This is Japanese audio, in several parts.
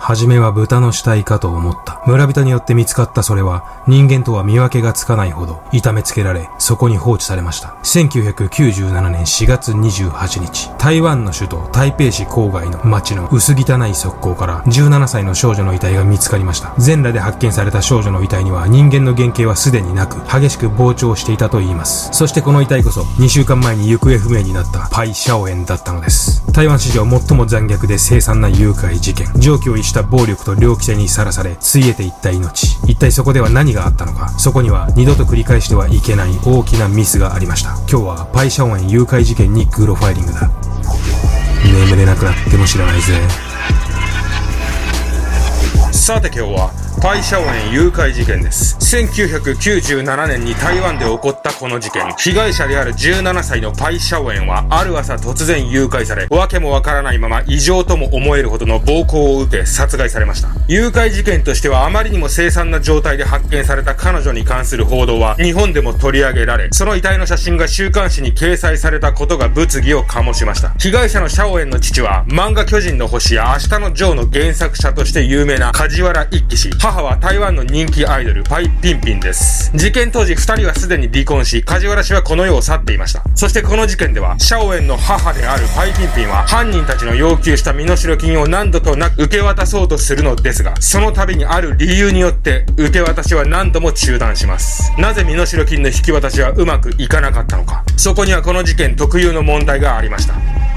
初めは豚の死体かと思った。村人によって見つかったそれは、人間とは見分けがつかないほど、痛めつけられ、そこに放置されました。1997年4月28日、台湾の首都台北市郊外の町の薄汚い側溝から17歳の少女の遺体が見つかりました。全裸で発見された少女の遺体には人間の原型はすでになく、激しく膨張していたといいます。そしてこの遺体こそ、2週間前に行方不明になったパイ・シャオエンだったのです。台湾史上最も残虐で凄惨な誘拐事件。常軌を逸した暴力と猟奇性にさらされ、ついえていった命。一体そこでは何があったのか。そこには二度と繰り返してはいけない大きなミスがありました。今日はパイ・シャオエン誘拐事件にグロファイリングだ。眠れなくなっても知らないぜ。さて今日はパイシャオエン誘拐事件です。1997年に台湾で起こったこの事件。被害者である17歳のパイシャオエンは、ある朝突然誘拐され、わけもわからないまま異常とも思えるほどの暴行を受け、殺害されました。誘拐事件としてはあまりにも凄惨な状態で発見された彼女に関する報道は、日本でも取り上げられ、その遺体の写真が週刊誌に掲載されたことが物議を醸しました。被害者のシャオエンの父は、漫画巨人の星や明日のジョーの原作者として有名な梶原一騎氏。母は台湾の人気アイドル、パイピンピンです。事件当時二人はすでに離婚し、梶原氏はこの世を去っていました。そしてこの事件では、シャオエンの母であるパイピンピンは、犯人たちの要求した身代金を何度となく受け渡そうとするのですが、その度にある理由によって、受け渡しは何度も中断します。なぜ身代金の引き渡しはうまくいかなかったのか。そこにはこの事件特有の問題がありました。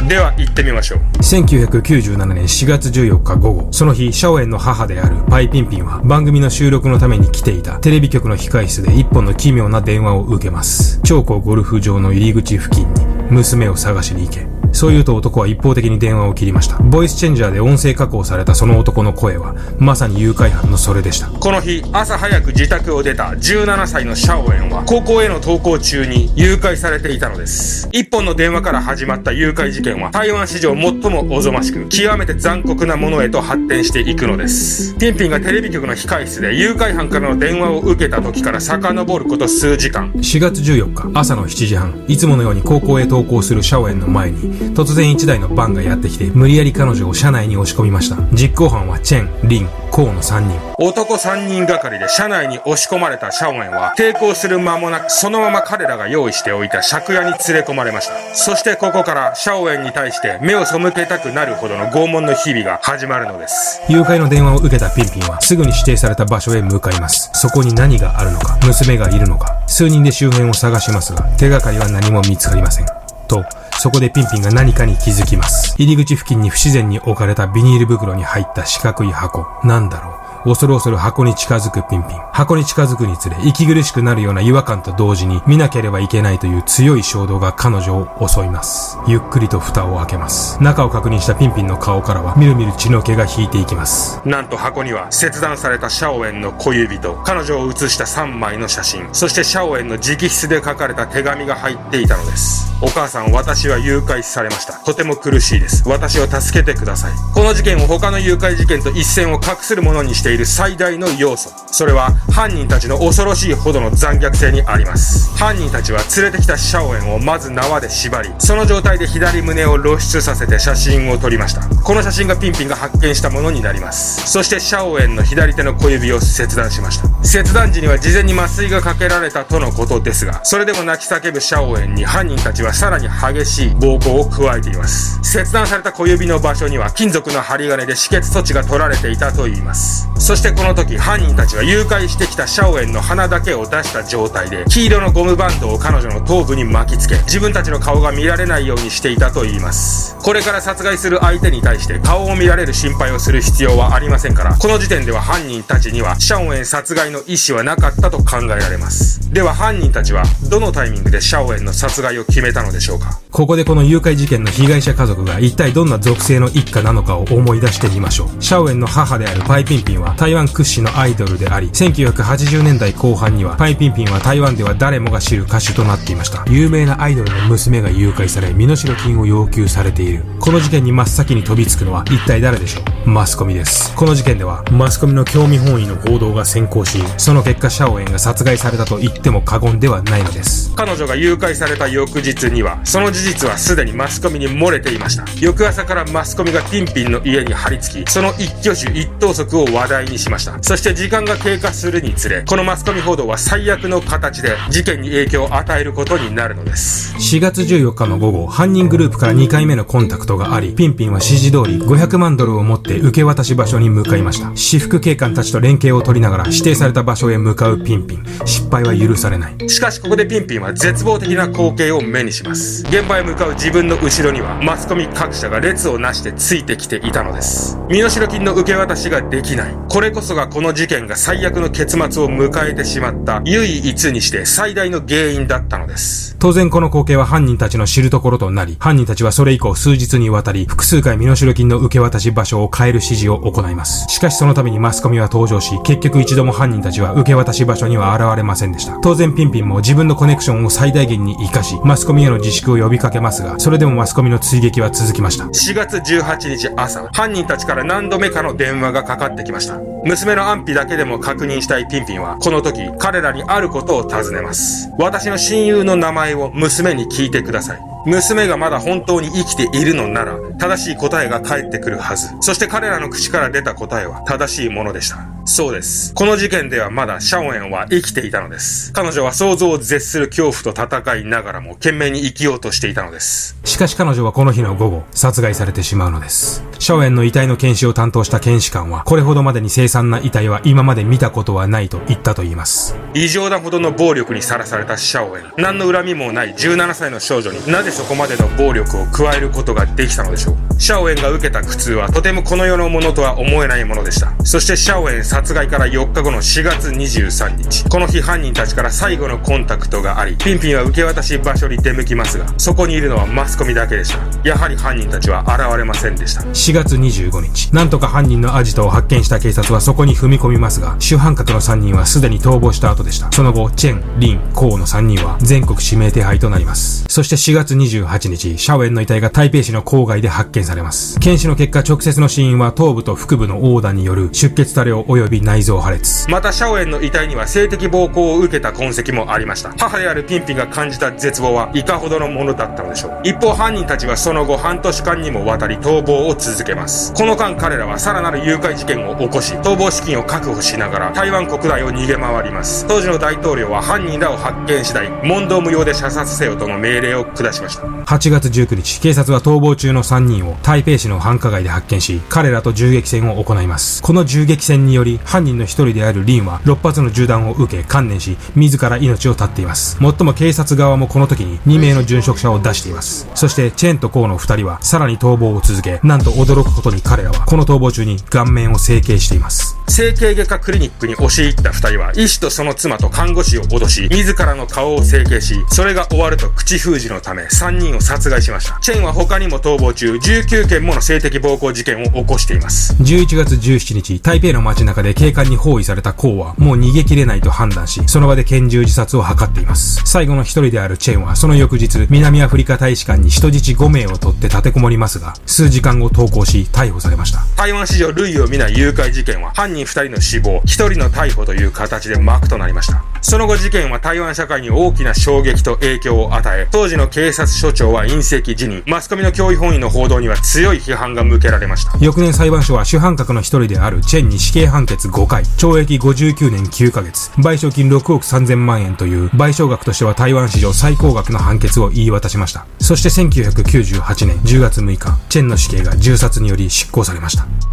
では行ってみましょう。1997年4月14日午後、その日、シャオエンの母であるパイピンピンは番組の収録のために来ていたテレビ局の控室で一本の奇妙な電話を受けます。長江ゴルフ場の入り口付近に娘を探しに行け。そう言うと男は一方的に電話を切りました。ボイスチェンジャーで音声加工されたその男の声は、まさに誘拐犯のそれでした。この日、朝早く自宅を出た17歳のシャオエンは、高校への登校中に誘拐されていたのです。一本の電話から始まった誘拐事件は、台湾史上最もおぞましく、極めて残酷なものへと発展していくのです。ピンピンがテレビ局の控室で誘拐犯からの電話を受けた時から遡ること数時間。4月14日、朝の7時半、いつものように高校へ登校するシャオエンの前に、突然一台のバンがやってきて、無理やり彼女を車内に押し込みました。実行犯はチェン、リン、コウの3人。男3人がかりで車内に押し込まれたシャオエンは、抵抗する間もなく、そのまま彼らが用意しておいた借家に連れ込まれました。そしてここからシャオエンに対して目を背けたくなるほどの拷問の日々が始まるのです。誘拐の電話を受けたピンピンは、すぐに指定された場所へ向かいます。そこに何があるのか、娘がいるのか、数人で周辺を探しますが、手がかりは何も見つかりません。と、そこでピンピンが何かに気づきます。入り口付近に不自然に置かれたビニール袋に入った四角い箱。なんだろう恐る恐る箱に近づくピンピン。箱に近づくにつれ、息苦しくなるような違和感と同時に、見なければいけないという強い衝動が彼女を襲います。ゆっくりと蓋を開けます。中を確認したピンピンの顔からは、みるみる血の気が引いていきます。なんと箱には、切断されたシャオエンの小指と、彼女を写した3枚の写真、そしてシャオエンの直筆で書かれた手紙が入っていたのです。お母さん、私は誘拐されました。とても苦しいです。私を助けてください。この事件を他の誘拐事件と一線を画するものにしている最大の要素。それは犯人たちの恐ろしいほどの残虐性にあります。犯人たちは連れてきたシャオエンをまず縄で縛り、その状態で左胸を露出させて写真を撮りました。この写真がピンピンが発見したものになります。そしてシャオエンの左手の小指を切断しました。切断時には事前に麻酔がかけられたとのことですが、それでも泣き叫ぶシャオエンに犯人たちはさらに激しい暴行を加えています。切断された小指の場所には金属の針金で止血措置が取られていたといいます。そしてこの時犯人たちは誘拐してきたシャオエンの鼻だけを出した状態で黄色のゴムバンドを彼女の頭部に巻きつけ自分たちの顔が見られないようにしていたといいます。これから殺害する相手に対して顔を見られる心配をする必要はありませんからこの時点では犯人たちにはシャオエン殺害の意思はなかったと考えられます。では犯人たちはどのタイミングでシャオエンの殺害を決めたのでしょうか？ここでこの誘拐事件の被害者家族が一体どんな属性の一家なのかを思い出してみましょうシャオエンの母であるパイピンピンは台湾屈指のアイドルであり、1980年代後半にはパイピンピンは台湾では誰もが知る歌手となっていました。有名なアイドルの娘が誘拐され、身代金を要求されている。この事件に真っ先に飛びつくのは一体誰でしょう？マスコミです。この事件では、マスコミの興味本位の報道が先行し、その結果シャオエンが殺害されたと言っても過言ではないのです。彼女が誘拐された翌日には、その事実はすでにマスコミに漏れていました。翌朝からマスコミがピンピンの家に張り付き、その一挙手一投足を話題にしました。そして時間が経過するにつれ、このマスコミ報道は最悪の形で事件に影響を与えることになるのです。4月14日の午後、犯人グループから2回目のコンタクトがあり、ピンピンは指示通り500万ドルを持って受け渡し場所に向かいました。私服警官たちと連携を取りながら指定された場所へ向かうピンピン。失敗は許されない。しかしここでピンピンは絶望的な光景を目にします。現場へ向かう自分の後ろにはマスコミ各社が列をなしてついてきていたのです。身代金の受け渡しができない。これこそがこの事件が最悪の結末を迎えてしまった唯一にして最大の原因だったのです。当然この光景は犯人たちの知るところとなり、犯人たちはそれ以降数日にわたり複数回身代金の受け渡し場所を変える指示を行います。しかしその度にマスコミは登場し、結局一度も犯人たちは受け渡し場所には現れませんでした。当然ピンピンも自分のコネクションを最大限に活かし、マスコミへの自粛を呼びかけますが、それでもマスコミの追撃は続きました。4月18日朝、犯人たちから何度目かの電話がかかってきました。娘の安否だけでも確認したいピンピンは、この時、彼らにあることを尋ねます。私の親友の名前を娘に聞いてください。娘がまだ本当に生きているのなら、正しい答えが返ってくるはず。そして彼らの口から出た答えは正しいものでした。そうです。この事件ではまだシャオエンは生きていたのです。彼女は想像を絶する恐怖と戦いながらも懸命に生きようとしていたのです。しかし彼女はこの日の午後、殺害されてしまうのです。シャオエンの遺体の検視を担当した検視官は、これほどまでに凄惨な遺体は今まで見たことはないと言ったと言います。異常なほどの暴力にさらされたシャオエン。何の恨みもない17歳の少女になぜそこまでの暴力を加えることができたのでしょう。シャオエンが受けた苦痛はとてもこの世のものとは思えないものでした。そしてシャオエン殺害から4日後の4月23日、この日犯人たちから最後のコンタクトがあり、ピンピンは受け渡し場所に出向きますが、そこにいるのはマスコミだけでした。やはり犯人たちは現れませんでした。4月25日、なんとか犯人のアジトを発見した警察はそこに踏み込みますが、主犯格の3人はすでに逃亡した後でした。その後、チェン、リン、コウの3人は全国指名手配となります。そして4月28日、シャオエンの遺体が台北市の郊外で発見されます。検視の結果、直接の死因は頭部と腹部の横断による出血多量及び内臓破裂。またシャオエンの遺体には性的暴行を受けた痕跡もありました。母であるピンピンが感じた絶望はいかほどのものだったのでしょう。一方犯人たちはその後半年間にもわたり逃亡を続けます。この間彼らはさらなる誘拐事件を起こし逃亡資金を確保しながら台湾国内を逃げ回ります。当時の大統領は犯人らを発見次第問答無用で射殺せよとの命令を下しました。8月19日警察は逃亡中の3人を台北市の繁華街で発見し彼らと銃撃戦を行います。この銃撃戦により犯人の一人であるリンは6発の銃弾を受け観念し、自ら命を絶っています。もっとも警察側もこの時に2名の殉職者を出しています。そしてチェーンとコウの2人はさらに逃亡を続け、なんと驚くことに彼らはこの逃亡中に顔面を整形しています。整形外科クリニックに押し入った2人は医師とその妻と看護師を脅し、自らの顔を整形し、それが終わると口封じのため3人を殺害しました。チェンは他にも逃亡中19件もの性的暴行事件を起こしています。11月17日、台北の街中で警官に包囲されたコウはもう逃げ切れないと判断し、その場で拳銃自殺を図っています。最後の一人であるチェンは、その翌日、南アフリカ大使館に人質5名を取って立てこもりますが、数時間後投降し、逮捕されました。台湾史上類を見ない誘拐事件は、犯人2人の死亡、1人の逮捕という形で幕となりました。その後事件は台湾社会に大きな衝撃と影響を与え、当時の警察署長は隕石辞任、マスコミの脅威本位の報道には強い批判が向けられました。翌年裁判所は主犯格の一人であるチェンに死刑判決5回、懲役59年9ヶ月、賠償金6億3000万円という賠償額としては台湾史上最高額の判決を言い渡しました。そして1998年10月6日、チェンの死刑が銃殺により執行されました。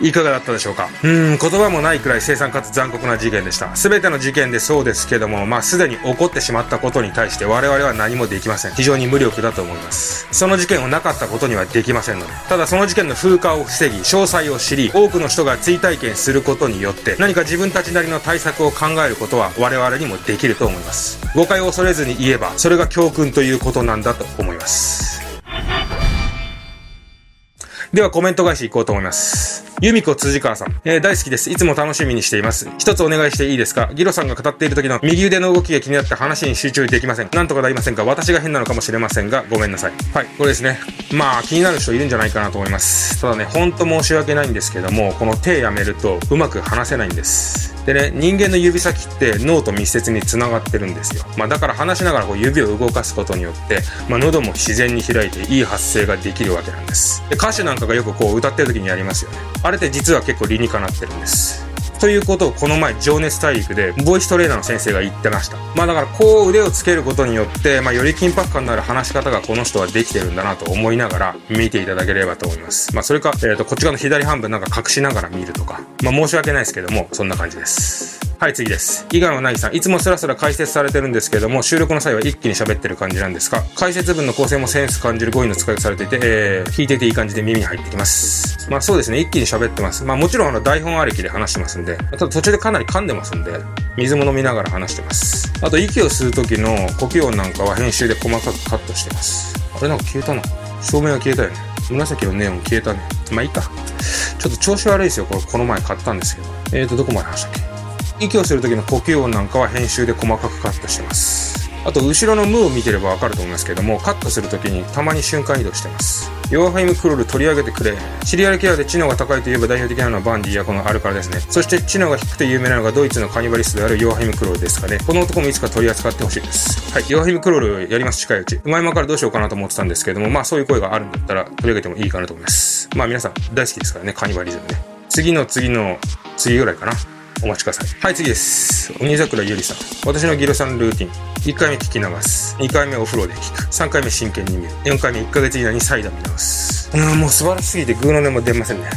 いかがだったでしょうか？うん、言葉もないくらい凄惨かつ残酷な事件でした。すべての事件でそうですけども、まあ、すでに起こってしまったことに対して我々は何もできません。非常に無力だと思います。その事件をなかったことにはできませんので。ただその事件の風化を防ぎ、詳細を知り、多くの人が追体験することによって、何か自分たちなりの対策を考えることは我々にもできると思います。誤解を恐れずに言えば、それが教訓ということなんだと思います。ではコメント返しいこうと思います。由美子辻川さん。えー、大好きです。いつも楽しみにしています。一つお願いしていいですか？ギロさんが語っている時の右腕の動きが気になって話に集中できません。なんとかなりませんか？私が変なのかもしれませんが、ごめんなさい。はい、これですね。まあ、気になる人いるんじゃないかなと思います。ただね、ほんと申し訳ないんですけども、この手やめるとうまく話せないんです。でね、人間の指先って脳と密接に繋がってるんですよ。まあだから話しながらこう指を動かすことによって、まあ喉も自然に開いていい発声ができるわけなんです。で歌手なんかがよくこう歌ってる時にやりますよね。あれって実は結構理にかなってるんです。ということをこの前、情熱大陸で、ボイストレーナーの先生が言ってました。まあだから、こう腕をつけることによって、まあより緊迫感のある話し方がこの人はできてるんだなと思いながら見ていただければと思います。まあそれか、えっ、ー、と、こっち側の左半分なんか隠しながら見るとか、まあ申し訳ないですけども、そんな感じです。はい、次です。伊賀のなぎさん。いつもスラスラ解説されてるんですけども、収録の際は一気に喋ってる感じなんですが、解説文の構成もセンス感じる語彙の使い方されていて、えー、聞いてていい感じで耳に入ってきます。まあそうですね、一気に喋ってます。まあもちろんあの台本ありきで話してますんで、ただ途中でかなり噛んでますんで、水も飲みながら話してます。あと息を吸う時の呼吸音なんかは編集で細かくカットしてます。あれなんか消えたな。照明が消えたよね。紫のネオン消えたね。まあいいか。ちょっと調子悪いですよ。これこの前買ったんですけど。えーと、どこまで話したっけ？息をする時の呼吸音なんかは編集で細かくカットしてます。あと、後ろの無を見てればわかると思いますけども、カットする時にたまに瞬間移動してます。ヨアハイムクロール取り上げてくれ。シリアルキラーで知能が高いといえば代表的なのはバンディやこのアルカラですね。そして知能が低くて有名なのがドイツのカニバリストであるヨアハイムクロールですかね。この男もいつか取り扱ってほしいです。はい。ヨアハイムクロールやります、近いうち。前々からどうしようかなと思ってたんですけども、まあそういう声があるんだったら取り上げてもいいかなと思います。まあ皆さん大好きですからね、カニバリズムね。次の次の次ぐらいかな。お待ちください。はい、次です。鬼桜ゆりさん。私のギロさんルーティン。1回目聞き流す。2回目お風呂で聞く。3回目真剣に見る。4回目1ヶ月以内に再度見直す。うん、もう素晴らしすぎてグーの音も出ませんね。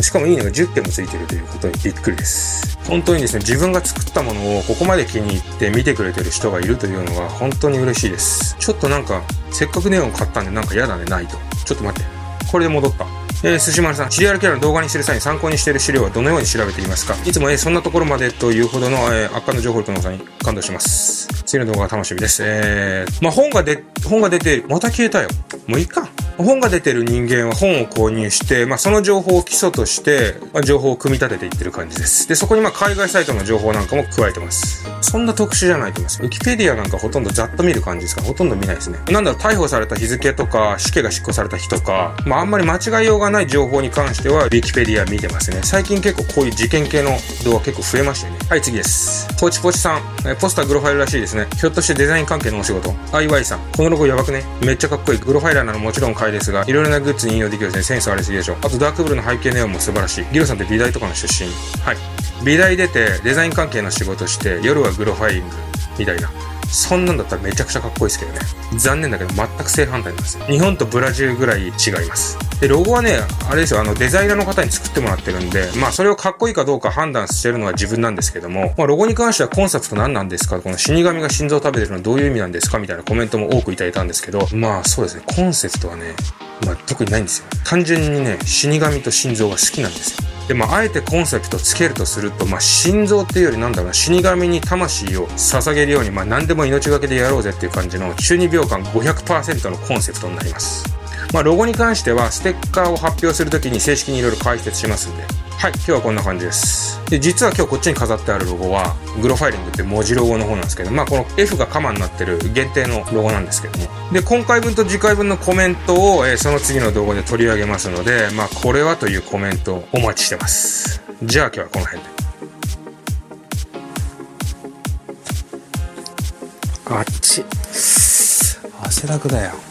しかもいいねが10件もついてるということにびっくりです。本当にですね、自分が作ったものをここまで気に入って見てくれてる人がいるというのが本当に嬉しいです。ちょっとなんか、せっかくネオン買ったんでなんか嫌だね、ないと。ちょっと待って。これで戻った。えー、寿司丸さん、シリアルキャラの動画にする際に参考にしている資料はどのように調べていますか？いつも、えー、そんなところまでというほどの、えー、圧巻の情報力の差に感動します。次の動画が楽しみです。えー、まあ、本がで、本が出て、また消えたよ。もういいか。本が出てる人間は本を購入して、まあ、その情報を基礎として、まあ、情報を組み立てていってる感じです。で、そこにまあ海外サイトの情報なんかも加えてます。そんな特殊じゃないと思います。ウィキペディアなんかほとんどざっと見る感じですから、ほとんど見ないですね。なんだろう、逮捕された日付とか、死刑が執行された日とか、まあ、あんまり間違いようがない情報に関しては、ウィキペディア見てますね。最近結構こういう事件系の動画結構増えましたよね。はい、次です。ポチポチさん、えポスターグロファイルらしいですね。ひょっとしてデザイン関係のお仕事 ?IY さん、このロゴやばくね？めっちゃかっこいい。グロファイラーなのもちろん買ですが、いろいろなグッズに引用できるですね。センスありすぎでしょ。あとダークブルーの背景ネオンも素晴らしい。ギロさんって美大とかの出身。はい。美大出てデザイン関係の仕事して、夜はグロファイリングみたいな。そんなんだったらめちゃくちゃかっこいいですけどね。残念だけど全く正反対なんですよ。日本とブラジルぐらい違います。で、ロゴはね、あれですよ、あの、デザイナーの方に作ってもらってるんで、まあ、それをかっこいいかどうか判断してるのは自分なんですけども、まあ、ロゴに関してはコンセプト何なんですか？この死神が心臓を食べてるのはどういう意味なんですか？みたいなコメントも多くいただいたんですけど、まあ、そうですね、コンセプトはね、まあ、特にないんですよ。単純にね、死神と心臓が好きなんですよ。で、まあ、あえてコンセプトつけるとすると、まあ、心臓っていうよりなんだろうな、死神に魂を捧げるように、まあ、何でも命がけでやろうぜっていう感じの、中二秒間500%のコンセプトになります。まあ、ロゴに関しては、ステッカーを発表するときに正式にいろいろ解説しますんで、はい、今日はこんな感じです。で、実は今日こっちに飾ってあるロゴは、グロファイリングって文字ロゴの方なんですけど、まあこの F がカマになってる限定のロゴなんですけども。で、今回分と次回分のコメントを、えー、その次の動画で取り上げますので、まあこれはというコメントをお待ちしてます。じゃあ今日はこの辺で。あっち。汗だくだよ。